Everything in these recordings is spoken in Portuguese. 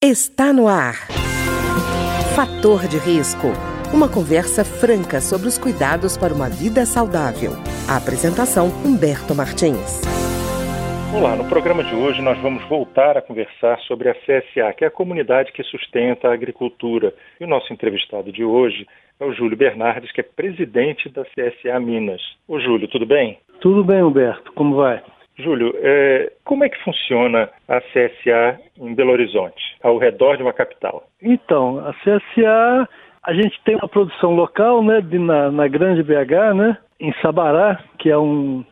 Está no ar. Fator de risco. Uma conversa franca sobre os cuidados para uma vida saudável. A apresentação Humberto Martins. Olá, no programa de hoje nós vamos voltar a conversar sobre a CSA, que é a comunidade que sustenta a agricultura. E o nosso entrevistado de hoje é o Júlio Bernardes, que é presidente da CSA Minas. Ô Júlio, tudo bem? Tudo bem, Humberto. Como vai? Júlio, é, como é que funciona a CSA em Belo Horizonte, ao redor de uma capital? Então, a CSA, a gente tem uma produção local, né, de, na, na Grande BH, né, em Sabará, que é um,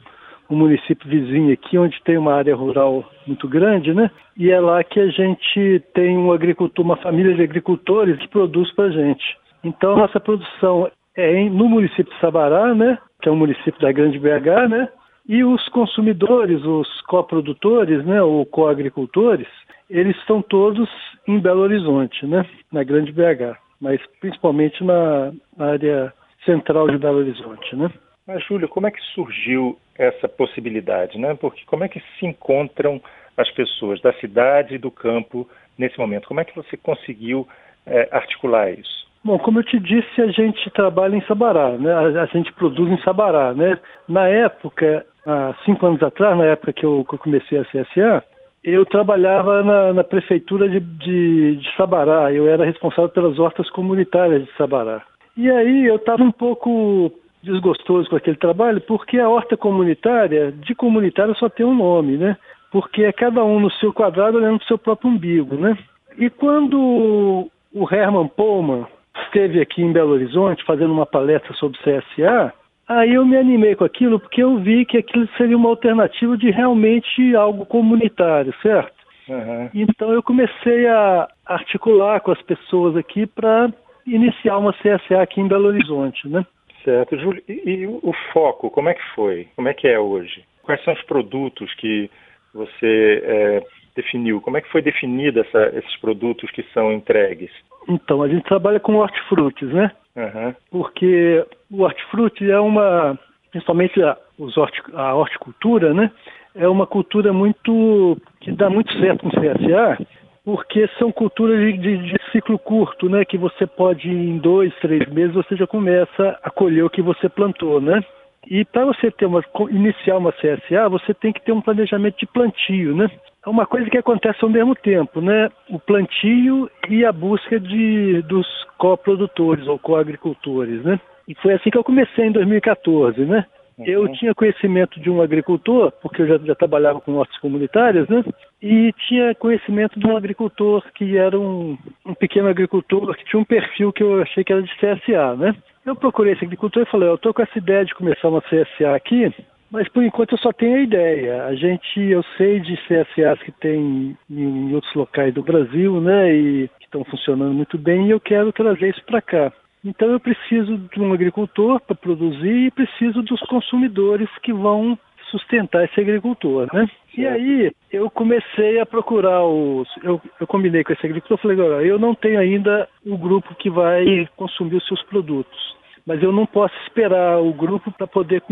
um município vizinho aqui, onde tem uma área rural muito grande, né, e é lá que a gente tem um agricultor, uma família de agricultores que produz para a gente. Então, nossa produção é em, no município de Sabará, né, que é um município da Grande BH, né, e os consumidores, os coprodutores, né, ou coagricultores, eles estão todos em Belo Horizonte, né, na Grande BH, mas principalmente na, área central de Belo Horizonte, né. Mas, Júlio, como é que surgiu essa possibilidade, né? Porque como é que se encontram as pessoas da cidade e do campo nesse momento? Como é que você conseguiu é, articular isso? Bom, como eu te disse, a gente trabalha em Sabará, né? A, gente produz em Sabará, né? Na época, há cinco anos atrás, na época que eu, que eu comecei a CSA, eu trabalhava na, na prefeitura de, de, de, Sabará. Eu era responsável pelas hortas comunitárias de Sabará. E aí eu estava um pouco desgostoso com aquele trabalho, porque a horta comunitária, de comunitária só tem um nome, né? Porque é cada um no seu quadrado olhando para o seu próprio umbigo, né? E quando o Herman Pullman, esteve aqui em Belo Horizonte fazendo uma palestra sobre CSA, aí eu me animei com aquilo porque eu vi que aquilo seria uma alternativa de realmente algo comunitário, certo? Uhum. Então eu comecei a articular com as pessoas aqui para iniciar uma CSA aqui em Belo Horizonte, né? Certo, Júlio. E, e o foco, como é que foi? Como é que é hoje? Quais são os produtos que você é, definiu? Como é que foi definida esses produtos que são entregues? Então, a gente trabalha com hortifrutis, né? Uhum. Porque o hortifruti é uma, principalmente a, os horti, a horticultura, né? É uma cultura muito, que dá muito certo no CSA, porque são culturas de, de, de, ciclo curto, né? Que você pode, em dois, três meses, você já começa a colher o que você plantou, né? E para você ter uma, iniciar uma CSA, você tem que ter um planejamento de plantio, né? É uma coisa que acontece ao mesmo tempo, né? O plantio e a busca de, dos coprodutores ou coagricultores, né? E foi assim que eu comecei em 2014, né? Uhum. Eu tinha conhecimento de um agricultor, porque eu já, já, trabalhava com hortas comunitárias, né? E tinha conhecimento de um agricultor que era um, um pequeno agricultor que tinha um perfil que eu achei que era de CSA, né? Eu procurei esse agricultor e falei, eu estou com essa ideia de começar uma CSA aqui, mas por enquanto eu só tenho a ideia. A gente, eu sei de CSAs que tem em outros locais do Brasil, né, e que estão funcionando muito bem, e eu quero trazer isso para cá. Então eu preciso de um agricultor para produzir e preciso dos consumidores que vão sustentar esse agricultor, né? E aí eu comecei a procurar os. Eu, eu combinei com esse agricultor, falei, agora eu não tenho ainda o grupo que vai consumir os seus produtos mas eu não posso esperar o grupo para poder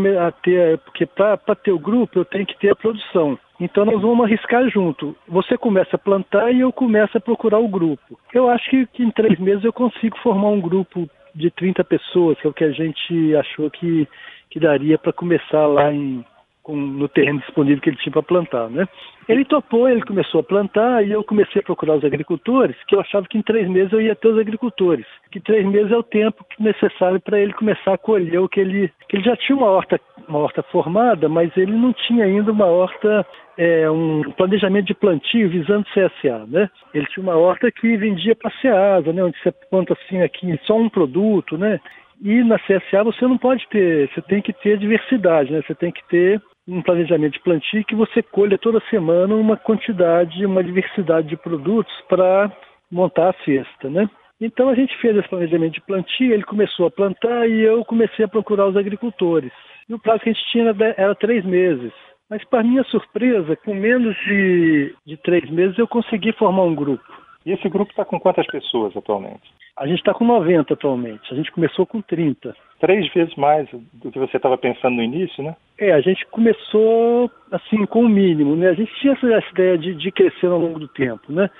ter, porque para ter o grupo eu tenho que ter a produção. Então nós vamos arriscar junto. Você começa a plantar e eu começo a procurar o grupo. Eu acho que, que em três meses eu consigo formar um grupo de 30 pessoas, que é o que a gente achou que, que daria para começar lá em, com, no terreno disponível que ele tinha para plantar, né? Ele topou, ele começou a plantar e eu comecei a procurar os agricultores, que eu achava que em três meses eu ia ter os agricultores, que três meses é o tempo necessário para ele começar a colher o que ele, que ele já tinha uma horta, uma horta formada, mas ele não tinha ainda uma horta, é, um planejamento de plantio visando CSA, né? Ele tinha uma horta que vendia para Ceasa, né? Onde você planta assim aqui só um produto, né? E na CSA você não pode ter, você tem que ter diversidade, né? Você tem que ter um planejamento de plantio que você colha toda semana uma quantidade, uma diversidade de produtos para montar a cesta, né? Então a gente fez esse planejamento de plantio, ele começou a plantar e eu comecei a procurar os agricultores. E o prazo que a gente tinha era três meses. Mas, para minha surpresa, com menos de, de três meses, eu consegui formar um grupo. E esse grupo está com quantas pessoas atualmente? A gente está com 90 atualmente. A gente começou com 30. Três vezes mais do que você estava pensando no início, né? É, a gente começou assim com o mínimo, né? A gente tinha essa ideia de, de crescer ao longo do tempo, né?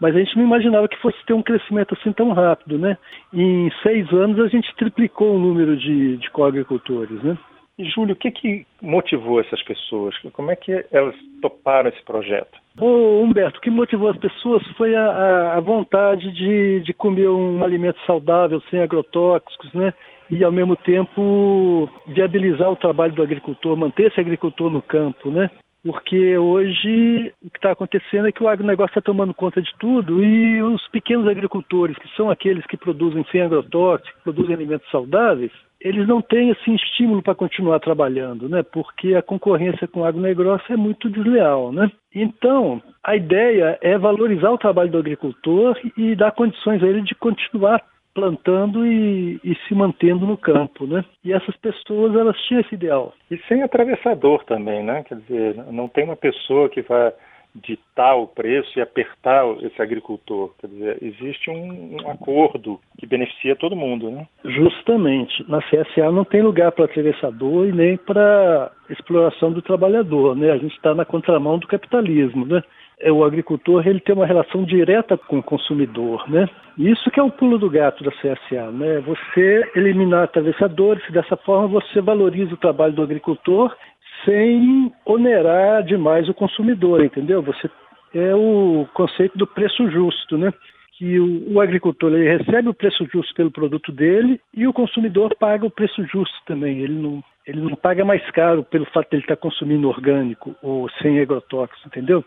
Mas a gente não imaginava que fosse ter um crescimento assim tão rápido, né? Em seis anos a gente triplicou o número de, de coagricultores, né? E, Júlio, o que, que motivou essas pessoas? Como é que elas toparam esse projeto? Ô, Humberto, o que motivou as pessoas foi a, a vontade de, de comer um alimento saudável, sem agrotóxicos, né? E, ao mesmo tempo, viabilizar o trabalho do agricultor, manter esse agricultor no campo, né? Porque hoje o que está acontecendo é que o agronegócio está tomando conta de tudo e os pequenos agricultores, que são aqueles que produzem sem agrotóxicos, produzem alimentos saudáveis, eles não têm assim estímulo para continuar trabalhando, né? Porque a concorrência com o agronegócio é muito desleal, né? Então, a ideia é valorizar o trabalho do agricultor e dar condições a ele de continuar plantando e, e, se mantendo no campo, né? E essas pessoas elas tinham esse ideal. E sem atravessador também, né? Quer dizer, não tem uma pessoa que vai ditar o preço e apertar esse agricultor. Quer dizer, existe um, um acordo que beneficia todo mundo, né? Justamente. Na CSA não tem lugar para atravessador e nem para exploração do trabalhador, né? A gente está na contramão do capitalismo, né? É, o agricultor ele tem uma relação direta com o consumidor, né? Isso que é o pulo do gato da CSA, né? Você eliminar atravessadores, dessa forma você valoriza o trabalho do agricultor sem onerar demais o consumidor, entendeu? Você é o conceito do preço justo, né? Que o, o agricultor ele recebe o preço justo pelo produto dele e o consumidor paga o preço justo também. Ele não, ele não paga mais caro pelo fato de ele estar consumindo orgânico ou sem agrotóxicos, entendeu?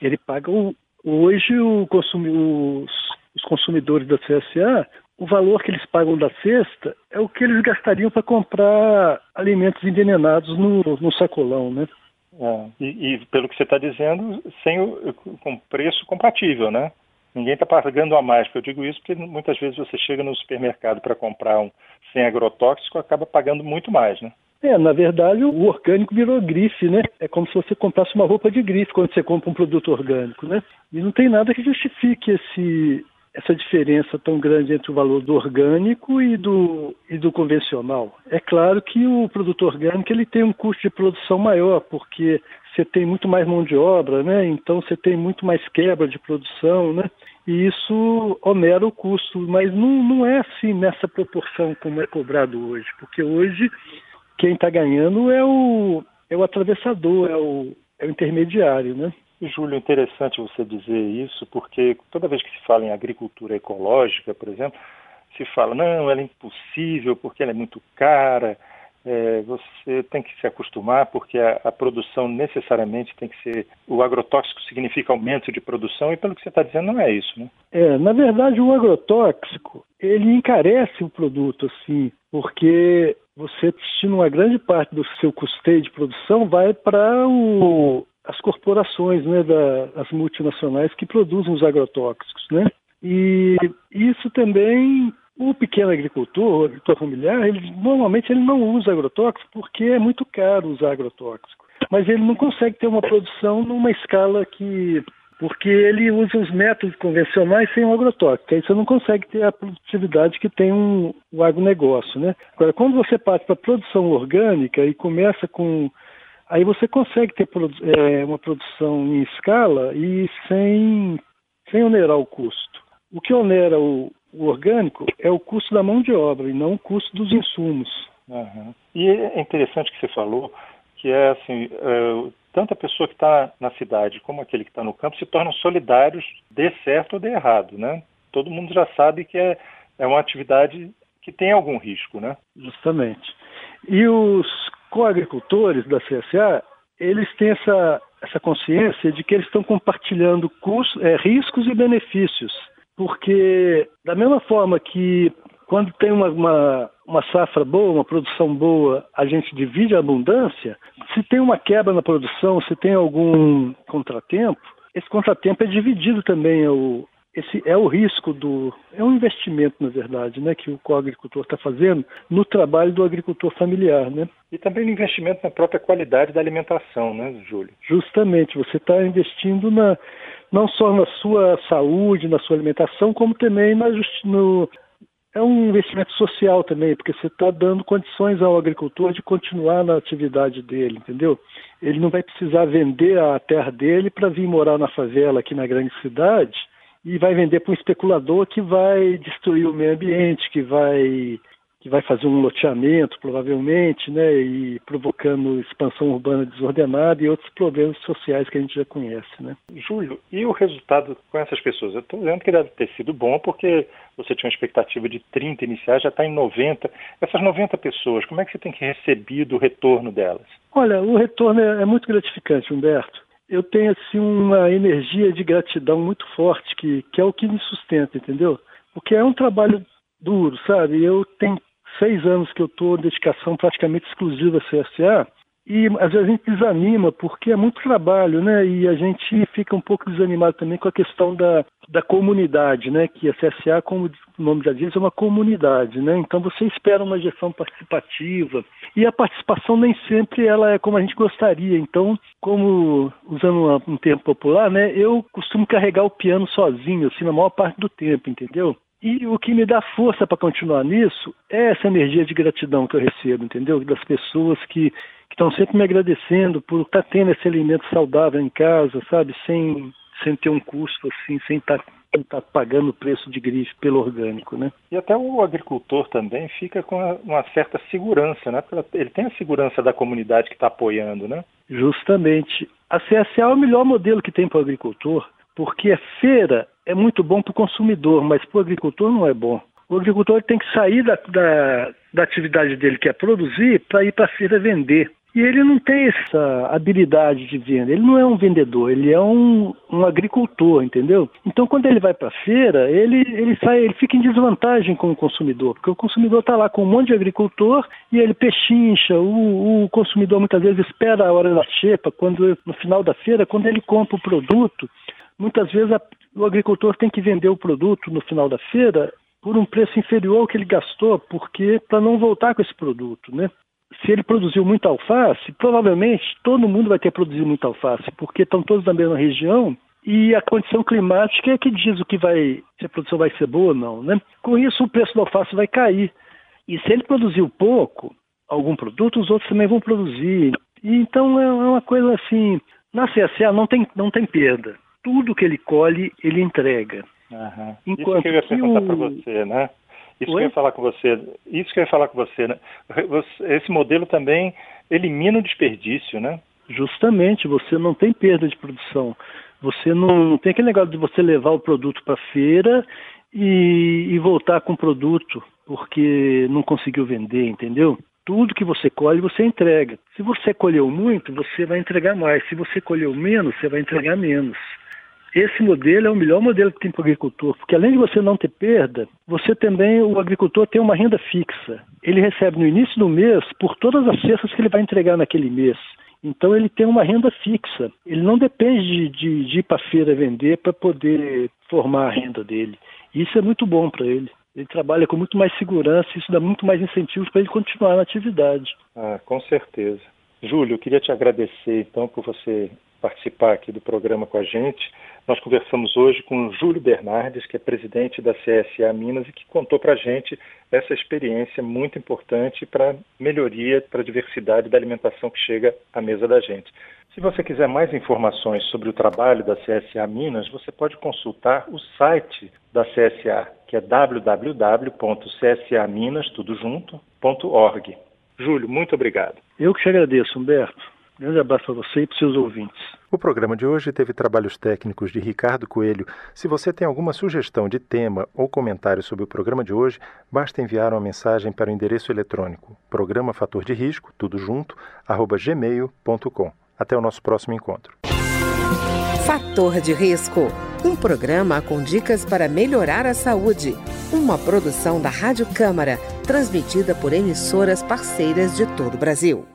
Ele paga o, hoje o consumi, os, os consumidores da CSA o valor que eles pagam da cesta é o que eles gastariam para comprar alimentos envenenados no, no sacolão, né? É, e, e, pelo que você está dizendo, sem o, com preço compatível, né? Ninguém está pagando a mais, porque eu digo isso porque muitas vezes você chega no supermercado para comprar um sem agrotóxico, acaba pagando muito mais, né? É, na verdade, o orgânico virou grife, né? É como se você comprasse uma roupa de grife quando você compra um produto orgânico, né? E não tem nada que justifique esse, essa diferença tão grande entre o valor do orgânico e do, e do convencional. É claro que o produto orgânico ele tem um custo de produção maior, porque você tem muito mais mão de obra, né? então você tem muito mais quebra de produção, né? e isso onera o custo, mas não, não é assim nessa proporção como é cobrado hoje, porque hoje quem está ganhando é o, é o atravessador, é o, é o intermediário, né? Júlio, interessante você dizer isso, porque toda vez que se fala em agricultura ecológica, por exemplo, se fala, não, ela é impossível porque ela é muito cara, é, você tem que se acostumar porque a, a, produção necessariamente tem que ser. O agrotóxico significa aumento de produção e pelo que você está dizendo não é isso, né? É, na verdade o agrotóxico ele encarece o produto assim, porque você destina uma grande parte do seu custeio de produção vai para o as corporações, né, da, as multinacionais que produzem os agrotóxicos, né? E isso também o pequeno agricultor, o agricultor familiar, ele normalmente ele não usa agrotóxico porque é muito caro usar agrotóxico. Mas ele não consegue ter uma produção numa escala que porque ele usa os métodos convencionais sem o agrotóxico. Aí você não consegue ter a produtividade que tem um, o agronegócio, né? Agora, quando você parte para a produção orgânica e começa com Aí você consegue ter é, uma produção em escala e sem, sem onerar o custo. O que onera o, o orgânico é o custo da mão de obra e não o custo dos insumos. Uhum. E é interessante que você falou que é assim, é, tanto a pessoa que está na cidade como aquele que está no campo se tornam solidários, dê certo ou dê errado, né? Todo mundo já sabe que é, é uma atividade que tem algum risco, né? Justamente. E os coagricultores da CSA, eles têm essa, essa consciência de que eles estão compartilhando custos, é, riscos e benefícios. Porque, da mesma forma que quando tem uma, uma, uma, safra boa, uma produção boa, a gente divide a abundância, se tem uma quebra na produção, se tem algum contratempo, esse contratempo é dividido também esse é o risco do. É um investimento, na verdade, né, que o coagricultor está fazendo no trabalho do agricultor familiar. Né? E também no investimento na própria qualidade da alimentação, né, Júlio? Justamente, você está investindo na, não só na sua saúde, na sua alimentação, como também na, no, é um investimento social também, porque você está dando condições ao agricultor de continuar na atividade dele, entendeu? Ele não vai precisar vender a terra dele para vir morar na favela aqui na grande cidade e vai vender para um especulador que vai destruir o meio ambiente, que vai que vai fazer um loteamento, provavelmente, né, e provocando expansão urbana desordenada e outros problemas sociais que a gente já conhece, né. Júlio, e o resultado com essas pessoas? Eu estou dizendo que deve ter sido bom porque você tinha uma expectativa de 30 iniciais, já está em 90. Essas 90 pessoas, como é que você tem que recebido o retorno delas? Olha, o retorno é, é muito gratificante, Humberto. Eu tenho assim uma energia de gratidão muito forte que, que é o que me sustenta, entendeu? Porque é um trabalho duro, sabe? Eu tenho seis anos que eu estou dedicação praticamente exclusiva à CSA e às vezes a gente desanima porque é muito trabalho, né? E a gente fica um pouco desanimado também com a questão da, da comunidade, né? Que a CSA, como o nome já diz, é uma comunidade, né? Então você espera uma gestão participativa e a participação nem sempre ela é como a gente gostaria. Então, como usando um termo popular, né? Eu costumo carregar o piano sozinho, assim, na maior parte do tempo, entendeu? E o que me dá força para continuar nisso é essa energia de gratidão que eu recebo, entendeu? Das pessoas que estão sempre me agradecendo por estar tá tendo esse alimento saudável em casa, sabe? Sem, sem ter um custo assim, sem estar tá, tá pagando o preço de grife pelo orgânico, né? E até o agricultor também fica com uma certa segurança, né? Ele tem a segurança da comunidade que está apoiando, né? Justamente. A CSA é o melhor modelo que tem para o agricultor, porque a feira é muito bom para o consumidor, mas para o agricultor não é bom. O agricultor tem que sair da, da, da atividade dele, que é produzir, para ir para a feira vender. E ele não tem essa habilidade de venda, ele não é um vendedor, ele é um, um agricultor, entendeu? Então, quando ele vai para a feira, ele, ele, sai, ele fica em desvantagem com o consumidor, porque o consumidor está lá com um monte de agricultor e ele pechincha, o, o consumidor muitas vezes espera a hora da xepa, quando, no final da feira, quando ele compra o produto, muitas vezes a, o agricultor tem que vender o produto no final da feira por um preço inferior ao que ele gastou, porque para não voltar com esse produto, né? Se ele produziu muita alface, provavelmente todo mundo vai ter produzido muita alface, porque estão todos na mesma região e a condição climática é que diz o que vai, se a produção vai ser boa ou não, né? Com isso o preço da alface vai cair. E se ele produziu pouco, algum produto, os outros também vão produzir. E então é uma coisa assim, na CSA não tem, não tem perda tudo que ele colhe, ele entrega. Uhum. Enquanto isso que eu ia perguntar o... para você, né? Isso Oi? que eu ia falar com você. Isso que eu ia falar com você, né? Esse modelo também elimina o desperdício, né? Justamente, você não tem perda de produção. Você não, tem aquele negócio de você levar o produto para a feira e, e voltar com o produto porque não conseguiu vender, entendeu? tudo que você colhe, você entrega. Se você colheu muito, você vai entregar mais. Se você colheu menos, você vai entregar menos. Esse modelo é o melhor modelo que tem para o agricultor, porque além de você não ter perda, você também, o agricultor tem uma renda fixa. Ele recebe no início do mês por todas as cestas que ele vai entregar naquele mês. Então ele tem uma renda fixa. Ele não depende de, de ir para a feira vender para poder formar a renda dele. Isso é muito bom para ele. Ele trabalha com muito mais segurança, isso dá muito mais incentivos para ele continuar na atividade. Ah, com certeza. Júlio, eu queria te agradecer então por você participar aqui do programa com a gente. Nós conversamos hoje com o Júlio Bernardes, que é presidente da CSA Minas e que contou para a gente essa experiência muito importante para melhoria, para a diversidade da alimentação que chega à mesa da gente. Se você quiser mais informações sobre o trabalho da CSA Minas, você pode consultar o site da CSA, que é www.csaminas.org. Júlio, muito obrigado. Eu que te agradeço, Humberto. Grande abraço para você e para os seus ouvintes. O programa de hoje teve trabalhos técnicos de Ricardo Coelho. Se você tem alguma sugestão de tema ou comentário sobre o programa de hoje, basta enviar uma mensagem para o endereço eletrônico programa fator de risco, tudo junto, arroba gmail.com. Até o nosso próximo encontro. Fator de risco, um programa com dicas para melhorar a saúde. Uma produção da Rádio Câmara, transmitida por emissoras parceiras de todo o Brasil.